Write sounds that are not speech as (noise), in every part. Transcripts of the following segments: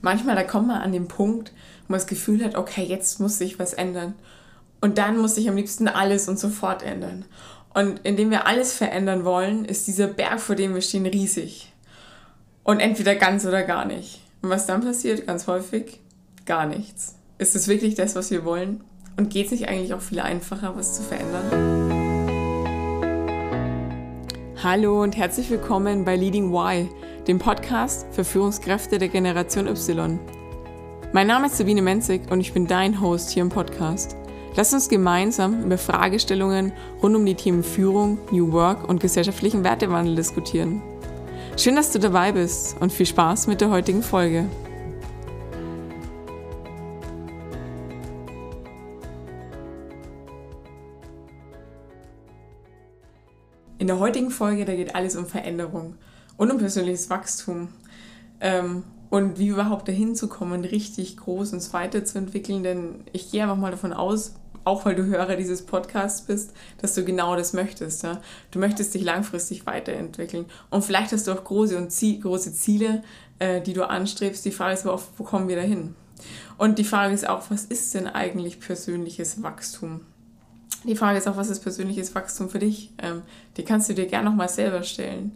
manchmal da kommt man an den Punkt, wo man das Gefühl hat, okay, jetzt muss sich was ändern. Und dann muss sich am liebsten alles und sofort ändern. Und indem wir alles verändern wollen, ist dieser Berg, vor dem wir stehen, riesig. Und entweder ganz oder gar nicht. Und was dann passiert, ganz häufig, gar nichts. Ist es wirklich das, was wir wollen? Und geht es nicht eigentlich auch viel einfacher, was zu verändern? Hallo und herzlich willkommen bei Leading Y, dem Podcast für Führungskräfte der Generation Y. Mein Name ist Sabine Menzig und ich bin dein Host hier im Podcast. Lass uns gemeinsam über Fragestellungen rund um die Themen Führung, New Work und gesellschaftlichen Wertewandel diskutieren. Schön, dass du dabei bist und viel Spaß mit der heutigen Folge. In der heutigen Folge, da geht alles um Veränderung und um persönliches Wachstum. Ähm, und wie überhaupt dahin zu kommen, richtig groß uns weiterzuentwickeln. Denn ich gehe einfach mal davon aus, auch weil du Hörer dieses Podcasts bist, dass du genau das möchtest. Ja? Du möchtest dich langfristig weiterentwickeln. Und vielleicht hast du auch große, und Ziel, große Ziele, äh, die du anstrebst. Die Frage ist aber auch, wo kommen wir dahin? Und die Frage ist auch, was ist denn eigentlich persönliches Wachstum? Die Frage ist auch, was ist persönliches Wachstum für dich? Ähm, die kannst du dir gerne nochmal selber stellen.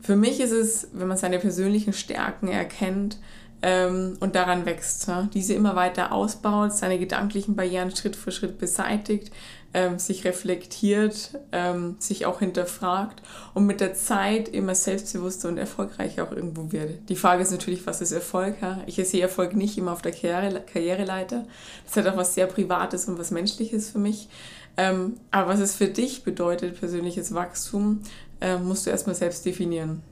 Für mich ist es, wenn man seine persönlichen Stärken erkennt ähm, und daran wächst, ja? diese immer weiter ausbaut, seine gedanklichen Barrieren Schritt für Schritt beseitigt, ähm, sich reflektiert, ähm, sich auch hinterfragt und mit der Zeit immer selbstbewusster und erfolgreicher auch irgendwo wird. Die Frage ist natürlich, was ist Erfolg? Ja? Ich sehe Erfolg nicht immer auf der Karriere, Karriereleiter. Das hat auch was sehr Privates und was Menschliches für mich. Ähm, aber was es für dich bedeutet, persönliches Wachstum, äh, musst du erstmal selbst definieren.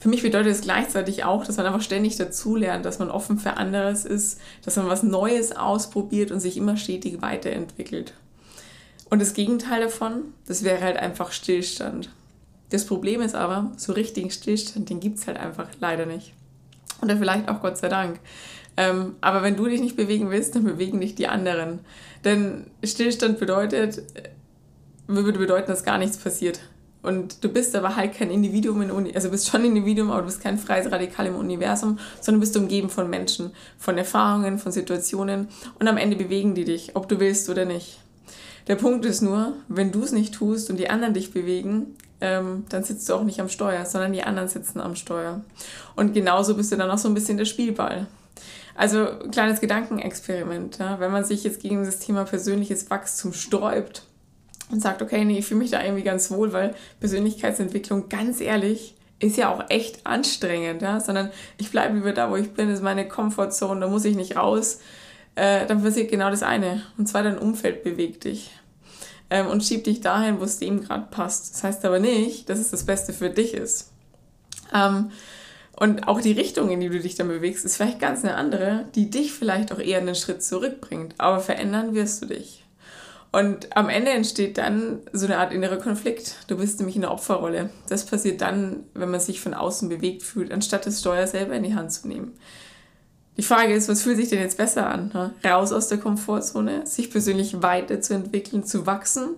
Für mich bedeutet es gleichzeitig auch, dass man einfach ständig dazulernt, dass man offen für anderes ist, dass man was Neues ausprobiert und sich immer stetig weiterentwickelt. Und das Gegenteil davon, das wäre halt einfach Stillstand. Das Problem ist aber, so richtigen Stillstand, den gibt es halt einfach leider nicht. Oder vielleicht auch Gott sei Dank. Ähm, aber wenn du dich nicht bewegen willst, dann bewegen dich die anderen. Denn Stillstand bedeutet, äh, würde bedeuten, dass gar nichts passiert. Und du bist aber halt kein Individuum in Uni, also bist schon ein Individuum, aber du bist kein freies Radikal im Universum, sondern bist umgeben von Menschen, von Erfahrungen, von Situationen und am Ende bewegen die dich, ob du willst oder nicht. Der Punkt ist nur, wenn du es nicht tust und die anderen dich bewegen, ähm, dann sitzt du auch nicht am Steuer, sondern die anderen sitzen am Steuer. Und genauso bist du dann auch so ein bisschen der Spielball. Also kleines Gedankenexperiment. Ja? Wenn man sich jetzt gegen das Thema persönliches Wachstum sträubt und sagt, okay, nee, ich fühle mich da irgendwie ganz wohl, weil Persönlichkeitsentwicklung, ganz ehrlich, ist ja auch echt anstrengend, ja? sondern ich bleibe lieber da, wo ich bin, ist meine Comfortzone, da muss ich nicht raus. Äh, dann passiert genau das eine. Und zwar dein Umfeld bewegt dich ähm, und schiebt dich dahin, wo es dem gerade passt. Das heißt aber nicht, dass es das Beste für dich ist. Ähm, und auch die Richtung, in die du dich dann bewegst, ist vielleicht ganz eine andere, die dich vielleicht auch eher einen Schritt zurückbringt. Aber verändern wirst du dich. Und am Ende entsteht dann so eine Art innerer Konflikt. Du bist nämlich in der Opferrolle. Das passiert dann, wenn man sich von außen bewegt fühlt, anstatt das Steuer selber in die Hand zu nehmen. Die Frage ist, was fühlt sich denn jetzt besser an? Ne? Raus aus der Komfortzone, sich persönlich weiterzuentwickeln, zu wachsen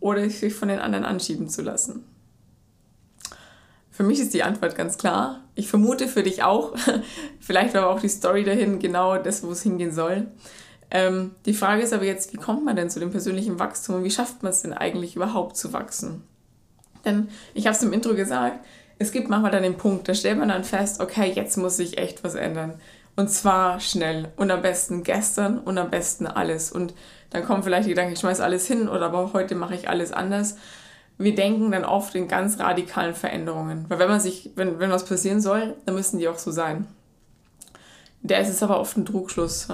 oder sich von den anderen anschieben zu lassen? Für mich ist die Antwort ganz klar. Ich vermute für dich auch. (laughs) Vielleicht war aber auch die Story dahin genau das, wo es hingehen soll. Ähm, die Frage ist aber jetzt, wie kommt man denn zu dem persönlichen Wachstum und wie schafft man es denn eigentlich überhaupt zu wachsen? Denn ich habe es im Intro gesagt, es gibt manchmal dann den Punkt, da stellt man dann fest, okay, jetzt muss sich echt was ändern. Und zwar schnell und am besten gestern und am besten alles. Und dann kommen vielleicht die Gedanken, ich schmeiß alles hin oder aber heute mache ich alles anders wir denken dann oft in ganz radikalen Veränderungen. Weil wenn man sich, wenn, wenn was passieren soll, dann müssen die auch so sein. Der ist es aber oft ein Trugschluss.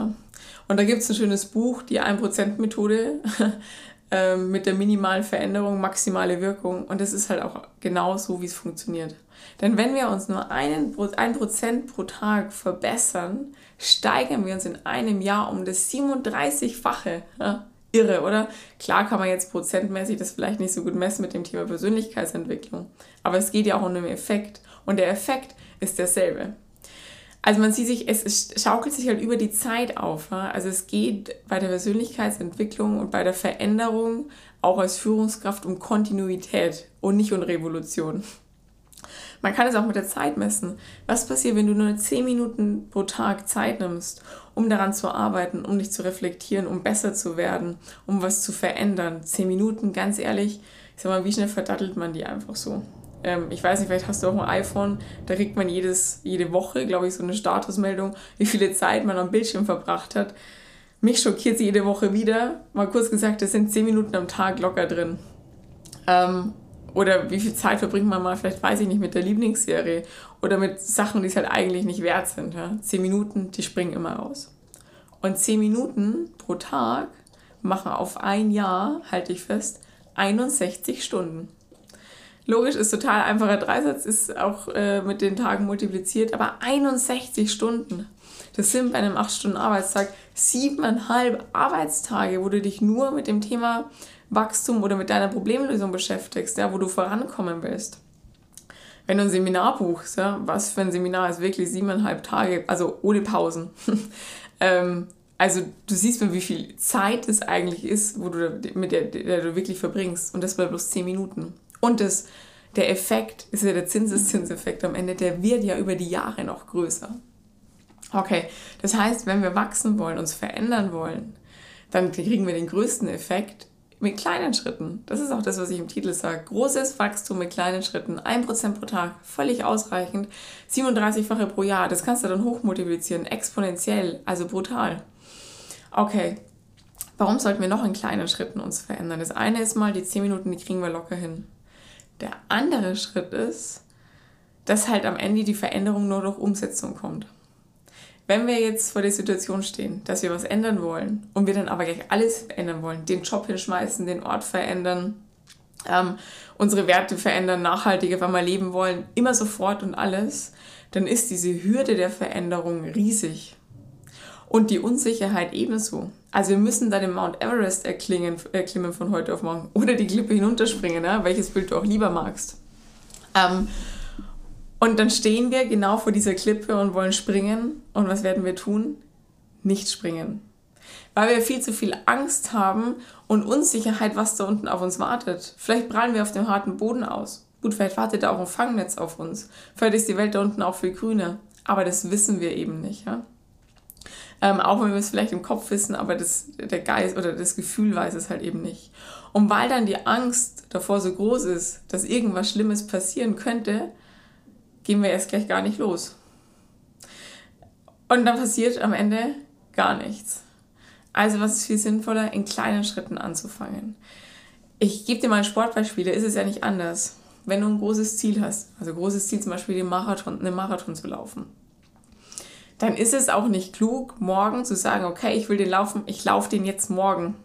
Und da gibt es ein schönes Buch, die 1%-Methode (laughs) ähm, mit der minimalen Veränderung, maximale Wirkung. Und das ist halt auch genau so, wie es funktioniert. Denn wenn wir uns nur einen, ein Prozent pro Tag verbessern, steigern wir uns in einem Jahr um das 37-fache. Ja? irre, oder? Klar kann man jetzt prozentmäßig das vielleicht nicht so gut messen mit dem Thema Persönlichkeitsentwicklung, aber es geht ja auch um den Effekt und der Effekt ist derselbe. Also man sieht sich, es, schaukelt sich halt über die Zeit auf. Also es geht bei der Persönlichkeitsentwicklung und bei der Veränderung auch als Führungskraft um Kontinuität und nicht um Revolution. Man kann es auch mit der Zeit messen. Was passiert, wenn du nur 10 Minuten pro Tag Zeit nimmst, um daran zu arbeiten, um dich zu reflektieren, um besser zu werden, um was zu verändern? 10 Minuten, ganz ehrlich, ich sag mal, wie schnell verdattelt man die einfach so? Ähm, ich weiß nicht, vielleicht hast du auch ein iPhone, da kriegt man jedes, jede Woche, glaube ich, so eine Statusmeldung, wie viele Zeit man am Bildschirm verbracht hat. Mich schockiert sie jede Woche wieder. Mal kurz gesagt, das sind 10 Minuten am Tag locker drin. Ähm, oder wie viel Zeit verbringt man mal, vielleicht weiß ich nicht, mit der Lieblingsserie oder mit Sachen, die es halt eigentlich nicht wert sind. Ja? Zehn Minuten, die springen immer raus. Und zehn Minuten pro Tag machen auf ein Jahr, halte ich fest, 61 Stunden. Logisch ist total einfacher Dreisatz, ist auch äh, mit den Tagen multipliziert, aber 61 Stunden. Das sind bei einem 8-Stunden-Arbeitstag siebeneinhalb Arbeitstage, wo du dich nur mit dem Thema Wachstum oder mit deiner Problemlösung beschäftigst, ja, wo du vorankommen willst. Wenn du ein Seminar buchst, ja, was für ein Seminar ist wirklich siebeneinhalb Tage, also ohne Pausen. (laughs) ähm, also du siehst mal, wie viel Zeit es eigentlich ist, wo du mit der, der du wirklich verbringst. Und das bei bloß zehn Minuten. Und das, der Effekt ist ja der Zinseszinseffekt am Ende, der wird ja über die Jahre noch größer. Okay, das heißt, wenn wir wachsen wollen, uns verändern wollen, dann kriegen wir den größten Effekt mit kleinen Schritten. Das ist auch das, was ich im Titel sage. Großes Wachstum mit kleinen Schritten. 1% pro Tag, völlig ausreichend. 37-fache pro Jahr, das kannst du dann hochmultiplizieren, exponentiell, also brutal. Okay, warum sollten wir noch in kleinen Schritten uns verändern? Das eine ist mal, die 10 Minuten, die kriegen wir locker hin. Der andere Schritt ist, dass halt am Ende die Veränderung nur durch Umsetzung kommt. Wenn wir jetzt vor der Situation stehen, dass wir was ändern wollen und wir dann aber gleich alles verändern wollen, den Job hinschmeißen, den Ort verändern, ähm, unsere Werte verändern, nachhaltiger wenn wir leben wollen, immer sofort und alles, dann ist diese Hürde der Veränderung riesig. Und die Unsicherheit ebenso. Also wir müssen da den Mount Everest erklingen, erklimmen von heute auf morgen oder die Klippe hinunterspringen, ne? welches Bild du auch lieber magst. Ähm, und dann stehen wir genau vor dieser Klippe und wollen springen. Und was werden wir tun? Nicht springen. Weil wir viel zu viel Angst haben und Unsicherheit, was da unten auf uns wartet. Vielleicht prallen wir auf dem harten Boden aus. Gut, vielleicht wartet da auch ein Fangnetz auf uns. Vielleicht ist die Welt da unten auch viel grüner. Aber das wissen wir eben nicht. Ja? Ähm, auch wenn wir es vielleicht im Kopf wissen, aber das, der Geist oder das Gefühl weiß es halt eben nicht. Und weil dann die Angst davor so groß ist, dass irgendwas Schlimmes passieren könnte, gehen wir erst gleich gar nicht los. Und dann passiert am Ende gar nichts. Also was ist viel sinnvoller, in kleinen Schritten anzufangen. Ich gebe dir mal ein Sportbeispiel, da ist es ja nicht anders. Wenn du ein großes Ziel hast, also großes Ziel zum Beispiel den Marathon, einen Marathon zu laufen, dann ist es auch nicht klug, morgen zu sagen, okay, ich will den laufen, ich laufe den jetzt morgen.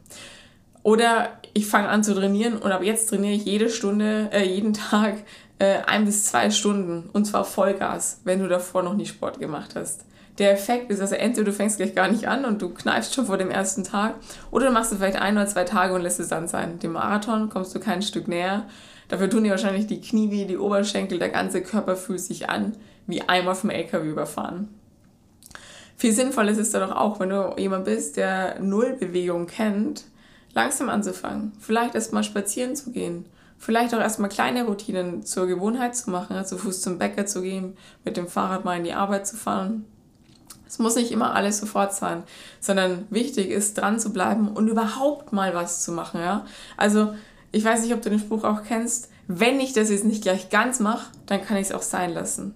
Oder ich fange an zu trainieren und ab jetzt trainiere ich jede Stunde, äh, jeden Tag äh, ein bis zwei Stunden und zwar Vollgas, wenn du davor noch nie Sport gemacht hast. Der Effekt ist also entweder du fängst gleich gar nicht an und du kneifst schon vor dem ersten Tag oder du machst es vielleicht ein oder zwei Tage und lässt es dann sein. Dem Marathon kommst du kein Stück näher. Dafür tun dir wahrscheinlich die Knie weh, die Oberschenkel, der ganze Körper fühlt sich an wie einmal vom LKW überfahren. Viel sinnvoller ist es doch auch, wenn du jemand bist, der Nullbewegung kennt, langsam anzufangen. Vielleicht erst mal spazieren zu gehen vielleicht auch erstmal kleine Routinen zur Gewohnheit zu machen, zu Fuß zum Bäcker zu gehen, mit dem Fahrrad mal in die Arbeit zu fahren. Es muss nicht immer alles sofort sein, sondern wichtig ist, dran zu bleiben und überhaupt mal was zu machen. Ja? Also, ich weiß nicht, ob du den Spruch auch kennst, wenn ich das jetzt nicht gleich ganz mache, dann kann ich es auch sein lassen.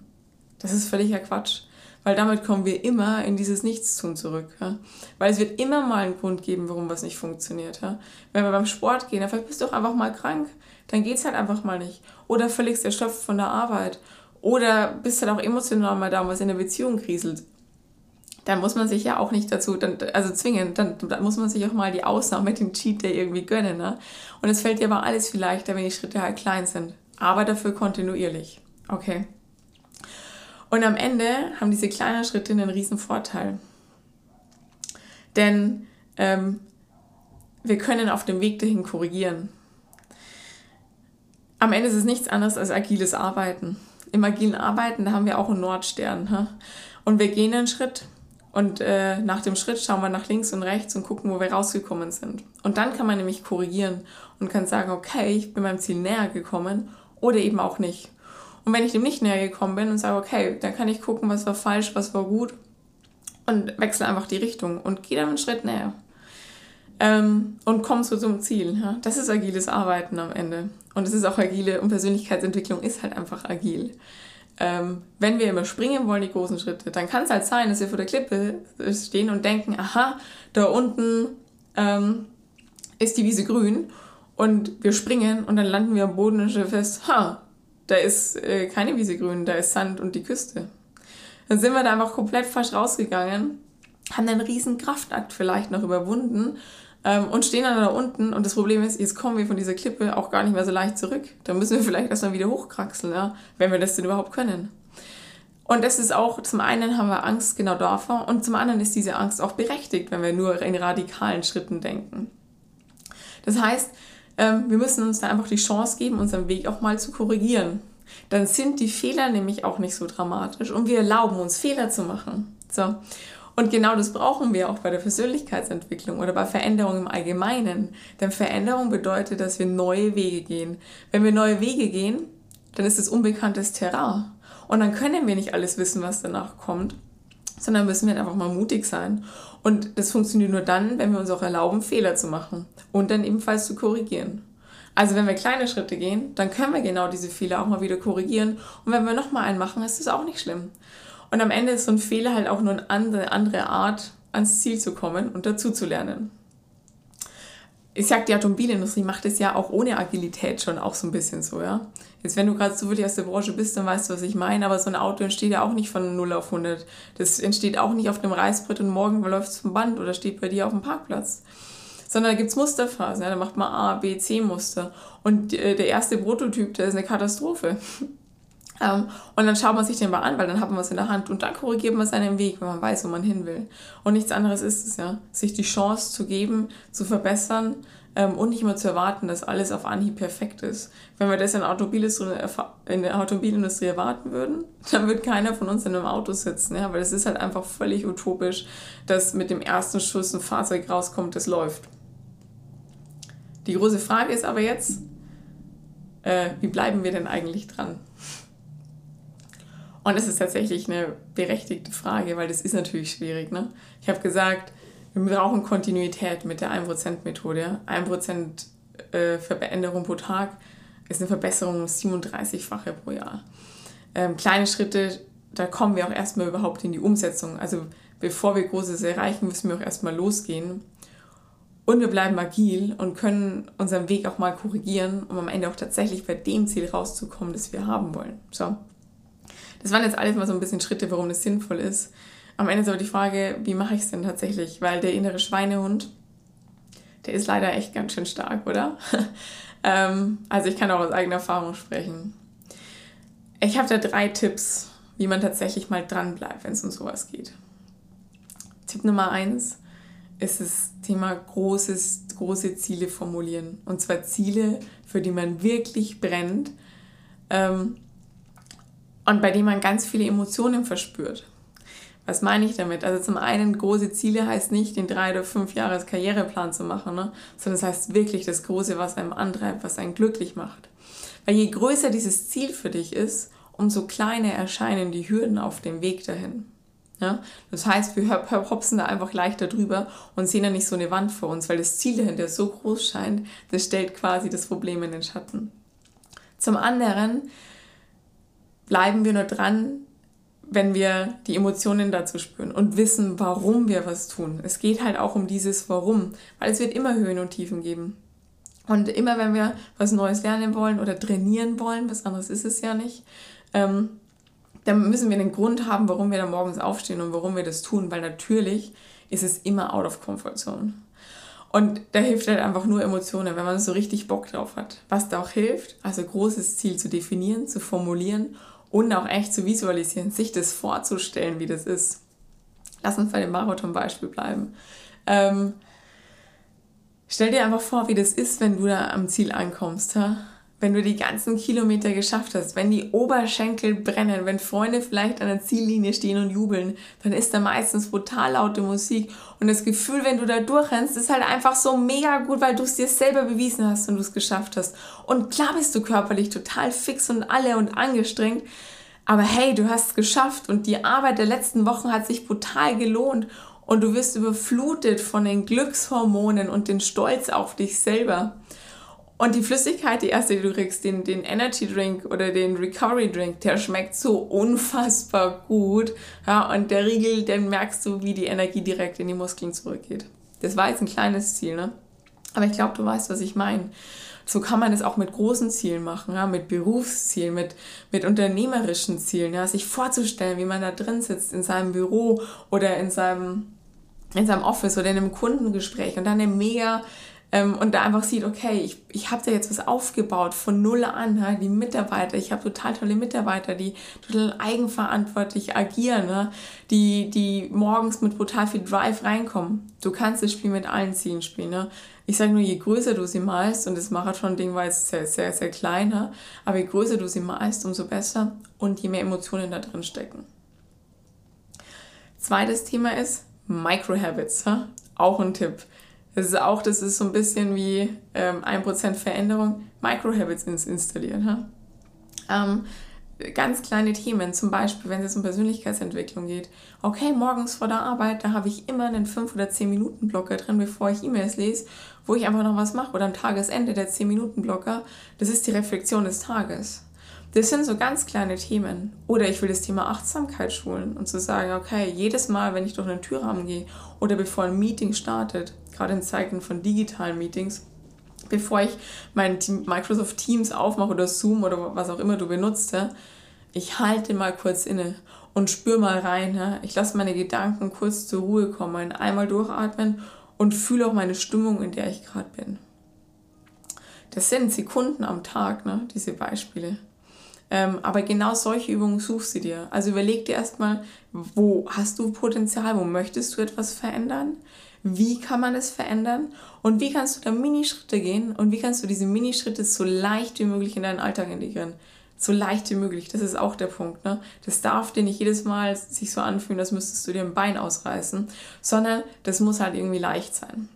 Das ist völliger Quatsch, weil damit kommen wir immer in dieses Nichtstun zurück. Ja? Weil es wird immer mal einen Grund geben, warum was nicht funktioniert. Ja? Wenn wir beim Sport gehen, dann vielleicht bist du auch einfach mal krank dann geht es halt einfach mal nicht. Oder völlig erschöpft von der Arbeit. Oder bist halt auch emotional mal da, was in der Beziehung kriselt. Dann muss man sich ja auch nicht dazu, dann, also zwingen, dann, dann muss man sich auch mal die Ausnahme mit dem Cheat Day irgendwie gönnen. Ne? Und es fällt dir aber alles viel leichter, wenn die Schritte halt klein sind. Aber dafür kontinuierlich. Okay. Und am Ende haben diese kleinen Schritte einen riesen Vorteil. Denn ähm, wir können auf dem Weg dahin korrigieren am Ende ist es nichts anderes als agiles Arbeiten. Im agilen Arbeiten, da haben wir auch einen Nordstern. Ha? Und wir gehen einen Schritt und äh, nach dem Schritt schauen wir nach links und rechts und gucken, wo wir rausgekommen sind. Und dann kann man nämlich korrigieren und kann sagen, okay, ich bin meinem Ziel näher gekommen oder eben auch nicht. Und wenn ich dem nicht näher gekommen bin und sage, okay, dann kann ich gucken, was war falsch, was war gut und wechsle einfach die Richtung und gehe dann einen Schritt näher. Ähm, und komme so zum Ziel. Ja? Das ist agiles Arbeiten am Ende. Und es ist auch agile und Persönlichkeitsentwicklung ist halt einfach agil. Ähm, wenn wir immer springen wollen, die großen Schritte, dann kann es halt sein, dass wir vor der Klippe stehen und denken, aha, da unten ähm, ist die Wiese grün und wir springen und dann landen wir am Boden und stellen fest, ha, da ist äh, keine Wiese grün, da ist Sand und die Küste. Dann sind wir da einfach komplett falsch rausgegangen, haben einen riesen Kraftakt vielleicht noch überwunden ähm, und stehen dann da unten und das Problem ist, jetzt kommen wir von dieser Klippe auch gar nicht mehr so leicht zurück. Da müssen wir vielleicht erstmal wieder hochkraxeln, ja, wenn wir das denn überhaupt können. Und das ist auch, zum einen haben wir Angst genau davor und zum anderen ist diese Angst auch berechtigt, wenn wir nur in radikalen Schritten denken. Das heißt, wir müssen uns da einfach die Chance geben, unseren Weg auch mal zu korrigieren. Dann sind die Fehler nämlich auch nicht so dramatisch und wir erlauben uns Fehler zu machen. So. Und genau das brauchen wir auch bei der Persönlichkeitsentwicklung oder bei Veränderung im Allgemeinen. Denn Veränderung bedeutet, dass wir neue Wege gehen. Wenn wir neue Wege gehen, dann ist es unbekanntes Terrain. Und dann können wir nicht alles wissen, was danach kommt, sondern müssen wir einfach mal mutig sein. Und das funktioniert nur dann, wenn wir uns auch erlauben, Fehler zu machen und dann ebenfalls zu korrigieren. Also wenn wir kleine Schritte gehen, dann können wir genau diese Fehler auch mal wieder korrigieren. Und wenn wir nochmal einen machen, ist das auch nicht schlimm. Und am Ende ist so ein Fehler halt auch nur eine andere, Art, ans Ziel zu kommen und dazu zu lernen. Ich sag, die Automobilindustrie macht es ja auch ohne Agilität schon auch so ein bisschen so, ja. Jetzt, wenn du gerade so wirklich aus der Branche bist, dann weißt du, was ich meine, aber so ein Auto entsteht ja auch nicht von 0 auf 100. Das entsteht auch nicht auf dem Reißbrett und morgen läuft es vom Band oder steht bei dir auf dem Parkplatz. Sondern da gibt es Musterphasen, ja, da macht man A, B, C Muster. Und äh, der erste Prototyp, der ist eine Katastrophe. (laughs) Ähm, und dann schaut man sich den mal an, weil dann hat man was in der Hand und dann korrigiert man seinen Weg, wenn man weiß, wo man hin will. Und nichts anderes ist es, ja. Sich die Chance zu geben, zu verbessern und nicht immer zu erwarten, dass alles auf Anhieb perfekt ist. Wenn wir das in der Automobilindustrie, in der Automobilindustrie erwarten würden, (laughs) dann wird keiner von uns in einem Auto sitzen, ja, weil es ist halt einfach völlig utopisch, dass mit dem ersten Schuss ein Fahrzeug rauskommt, das läuft. Die große Frage ist aber jetzt, äh, wie bleiben wir denn eigentlich dran? Und es ist tatsächlich eine berechtigte Frage, weil das ist natürlich schwierig. Ne? Ich habe gesagt, wir brauchen Kontinuität mit der 1%-Methode. 1% äh, Veränderung pro Tag ist eine Verbesserung um 37-fache pro Jahr. Ähm, kleine Schritte, da kommen wir auch erstmal überhaupt in die Umsetzung. Also bevor wir Großes erreichen, müssen wir auch erstmal losgehen. Und wir bleiben agil und können unseren Weg auch mal korrigieren, um am Ende auch tatsächlich bei dem Ziel rauszukommen, das wir haben wollen. So. Das waren jetzt alles mal so ein bisschen Schritte, warum das sinnvoll ist. Am Ende ist aber die Frage, wie mache ich es denn tatsächlich? Weil der innere Schweinehund, der ist leider echt ganz schön stark, oder? (laughs) ähm, also ich kann auch aus eigener Erfahrung sprechen. Ich habe da drei Tipps, wie man tatsächlich mal dran bleibt, wenn es um sowas geht. Tipp Nummer eins ist das Thema großes, große Ziele formulieren. Und zwar Ziele, für die man wirklich brennt. Ähm, und bei dem man ganz viele Emotionen verspürt. Was meine ich damit? Also zum einen, große Ziele heißt nicht, den drei oder fünf Jahres Karriereplan zu machen, ne? sondern es das heißt wirklich das Große, was einem antreibt, was einen glücklich macht. Weil je größer dieses Ziel für dich ist, umso kleiner erscheinen die Hürden auf dem Weg dahin. Ja? Das heißt, wir hopsen da einfach leichter drüber und sehen dann nicht so eine Wand vor uns, weil das Ziel dahinter so groß scheint, das stellt quasi das Problem in den Schatten. Zum anderen bleiben wir nur dran, wenn wir die Emotionen dazu spüren und wissen, warum wir was tun. Es geht halt auch um dieses Warum, weil es wird immer Höhen und Tiefen geben. Und immer wenn wir was Neues lernen wollen oder trainieren wollen, was anderes ist es ja nicht, ähm, dann müssen wir einen Grund haben, warum wir da morgens aufstehen und warum wir das tun, weil natürlich ist es immer out of comfort zone. Und da hilft halt einfach nur Emotionen, wenn man so richtig Bock drauf hat. Was da auch hilft, also großes Ziel zu definieren, zu formulieren und auch echt zu visualisieren, sich das vorzustellen, wie das ist. Lass uns bei dem Marathon-Beispiel bleiben. Ähm, stell dir einfach vor, wie das ist, wenn du da am Ziel ankommst. Ha? Wenn du die ganzen Kilometer geschafft hast, wenn die Oberschenkel brennen, wenn Freunde vielleicht an der Ziellinie stehen und jubeln, dann ist da meistens brutal laute Musik. Und das Gefühl, wenn du da durchrennst, ist halt einfach so mega gut, weil du es dir selber bewiesen hast und du es geschafft hast. Und klar bist du körperlich total fix und alle und angestrengt. Aber hey, du hast es geschafft und die Arbeit der letzten Wochen hat sich brutal gelohnt und du wirst überflutet von den Glückshormonen und den Stolz auf dich selber. Und die Flüssigkeit, die erste, die du kriegst, den, den Energy Drink oder den Recovery Drink, der schmeckt so unfassbar gut. Ja, und der Riegel, den merkst du, wie die Energie direkt in die Muskeln zurückgeht. Das war jetzt ein kleines Ziel, ne? Aber ich glaube, du weißt, was ich meine. So kann man es auch mit großen Zielen machen, ja, mit Berufszielen, mit, mit unternehmerischen Zielen, ja, sich vorzustellen, wie man da drin sitzt in seinem Büro oder in seinem, in seinem Office oder in einem Kundengespräch und dann eine mega ähm, und da einfach sieht, okay, ich, ich habe da jetzt was aufgebaut von null an, ja, die Mitarbeiter, ich habe total tolle Mitarbeiter, die total eigenverantwortlich agieren, ne, die, die morgens mit brutal viel Drive reinkommen. Du kannst das Spiel mit allen Zielen spielen. Ne? Ich sage nur, je größer du sie malst, und das Marathon-Ding war jetzt sehr, sehr, sehr klein, ne? aber je größer du sie malst, umso besser und je mehr Emotionen da drin stecken. Zweites Thema ist Microhabits. Ja? Auch ein Tipp. Das ist auch, das ist so ein bisschen wie ähm, 1% Veränderung, Microhabits ins installieren. Ähm, ganz kleine Themen, zum Beispiel, wenn es um Persönlichkeitsentwicklung geht. Okay, morgens vor der Arbeit, da habe ich immer einen 5 oder 10 Minuten Blocker drin, bevor ich E-Mails lese, wo ich einfach noch was mache. Oder am Tagesende der 10 Minuten Blocker. Das ist die Reflexion des Tages. Das sind so ganz kleine Themen. Oder ich will das Thema Achtsamkeit schulen und zu sagen, okay, jedes Mal, wenn ich durch einen Türrahmen gehe oder bevor ein Meeting startet, gerade in Zeiten von digitalen Meetings, bevor ich mein Microsoft Teams aufmache oder Zoom oder was auch immer du benutzt, ich halte mal kurz inne und spüre mal rein. Ich lasse meine Gedanken kurz zur Ruhe kommen, einmal durchatmen und fühle auch meine Stimmung, in der ich gerade bin. Das sind Sekunden am Tag, ne, diese Beispiele. Ähm, aber genau solche Übungen suchst du dir. Also überleg dir erstmal, wo hast du Potenzial, wo möchtest du etwas verändern? Wie kann man es verändern? Und wie kannst du da Minischritte gehen? Und wie kannst du diese Minischritte so leicht wie möglich in deinen Alltag integrieren? So leicht wie möglich, das ist auch der Punkt. Ne? Das darf dir nicht jedes Mal sich so anfühlen, als müsstest du dir ein Bein ausreißen, sondern das muss halt irgendwie leicht sein.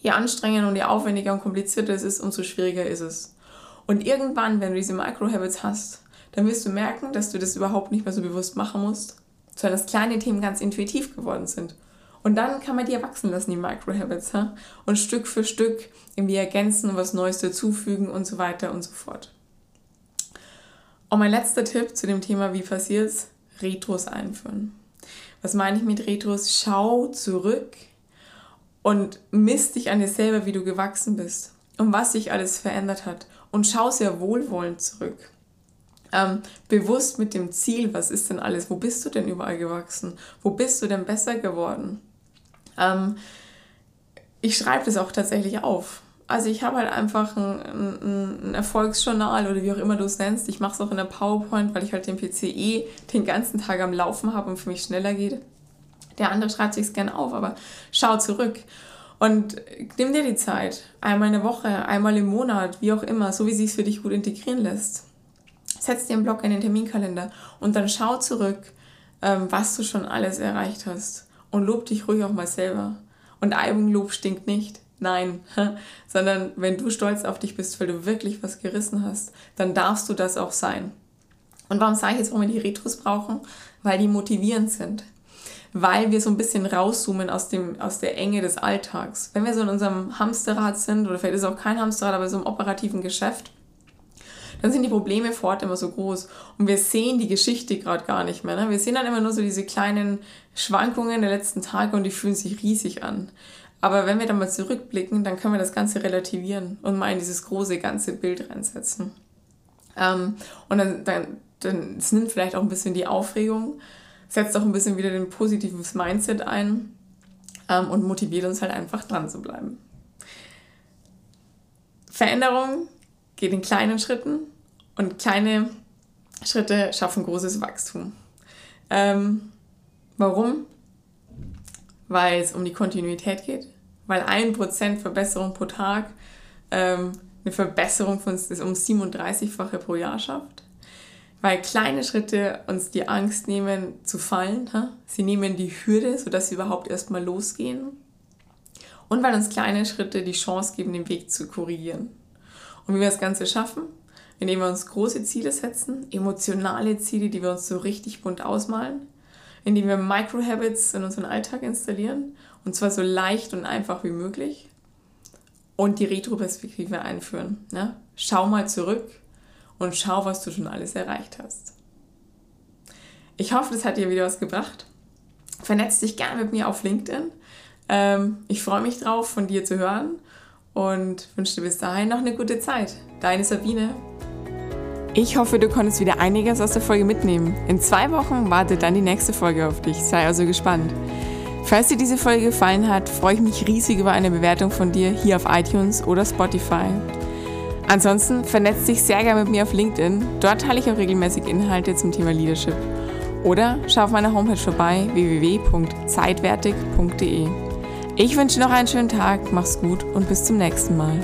Je anstrengender und je aufwendiger und komplizierter es ist, umso schwieriger ist es. Und irgendwann, wenn du diese Microhabits hast, dann wirst du merken, dass du das überhaupt nicht mehr so bewusst machen musst, sondern dass kleine Themen ganz intuitiv geworden sind. Und dann kann man die erwachsen lassen, die Microhabits, ha? und Stück für Stück irgendwie ergänzen und was Neues dazufügen und so weiter und so fort. Und mein letzter Tipp zu dem Thema, wie passiert's, Retros einführen. Was meine ich mit Retros? Schau zurück und misst dich an dir selber, wie du gewachsen bist und was sich alles verändert hat und schau sehr wohlwollend zurück. Ähm, bewusst mit dem Ziel, was ist denn alles, wo bist du denn überall gewachsen, wo bist du denn besser geworden. Ähm, ich schreibe das auch tatsächlich auf. Also ich habe halt einfach ein, ein, ein, Erfolgsjournal oder wie auch immer du es nennst. Ich mache es auch in der PowerPoint, weil ich halt den PCE den ganzen Tag am Laufen habe und für mich schneller geht. Der andere schreibt sich gerne auf, aber schau zurück. Und nimm dir die Zeit, einmal eine Woche, einmal im Monat, wie auch immer, so wie es sich für dich gut integrieren lässt. Setz dir einen Block in den Terminkalender und dann schau zurück, ähm, was du schon alles erreicht hast. Und lob dich ruhig auch mal selber. Und Eigenlob stinkt nicht. Nein, (laughs) sondern wenn du stolz auf dich bist, weil du wirklich was gerissen hast, dann darfst du das auch sein. Und warum sage ich jetzt, warum wir die Retros brauchen? Weil die motivierend sind weil wir so ein bisschen rauszoomen aus, dem, aus der Enge des Alltags. Wenn wir so in unserem Hamsterrad sind, oder vielleicht ist es auch kein Hamsterrad, aber so im operativen Geschäft, dann sind die Probleme fort immer so groß. Und wir sehen die Geschichte gerade gar nicht mehr. Ne? Wir sehen dann immer nur so diese kleinen Schwankungen der letzten Tage und die fühlen sich riesig an. Aber wenn wir dann mal zurückblicken, dann können wir das Ganze relativieren und mal in dieses große ganze Bild reinsetzen. Ähm, und dann, dann, dann es nimmt vielleicht auch ein bisschen die Aufregung setzt auch ein bisschen wieder den positives Mindset ein ähm, und motiviert uns halt einfach dran zu bleiben. Veränderung geht in kleinen Schritten und kleine Schritte schaffen großes Wachstum. Ähm, warum? Weil es um die Kontinuität geht, weil ein Prozent Verbesserung pro Tag ähm, eine Verbesserung von um 37-fache pro Jahr schafft. Weil kleine Schritte uns die Angst nehmen zu fallen. Sie nehmen die Hürde, sodass sie überhaupt erstmal losgehen. Und weil uns kleine Schritte die Chance geben, den Weg zu korrigieren. Und wie wir das Ganze schaffen? Indem wir uns große Ziele setzen, emotionale Ziele, die wir uns so richtig bunt ausmalen, indem wir Microhabits in unseren Alltag installieren und zwar so leicht und einfach wie möglich und die Retroperspektive einführen. Ne? Schau mal zurück und schau, was du schon alles erreicht hast. Ich hoffe, das hat dir wieder was gebracht. Vernetz dich gerne mit mir auf LinkedIn. Ähm, ich freue mich drauf, von dir zu hören und wünsche dir bis dahin noch eine gute Zeit. Deine Sabine. Ich hoffe, du konntest wieder einiges aus der Folge mitnehmen. In zwei Wochen wartet dann die nächste Folge auf dich. Sei also gespannt. Falls dir diese Folge gefallen hat, freue ich mich riesig über eine Bewertung von dir hier auf iTunes oder Spotify. Ansonsten vernetzt dich sehr gerne mit mir auf LinkedIn. Dort teile ich auch regelmäßig Inhalte zum Thema Leadership. Oder schau auf meiner Homepage vorbei www.zeitwertig.de. Ich wünsche dir noch einen schönen Tag, mach's gut und bis zum nächsten Mal.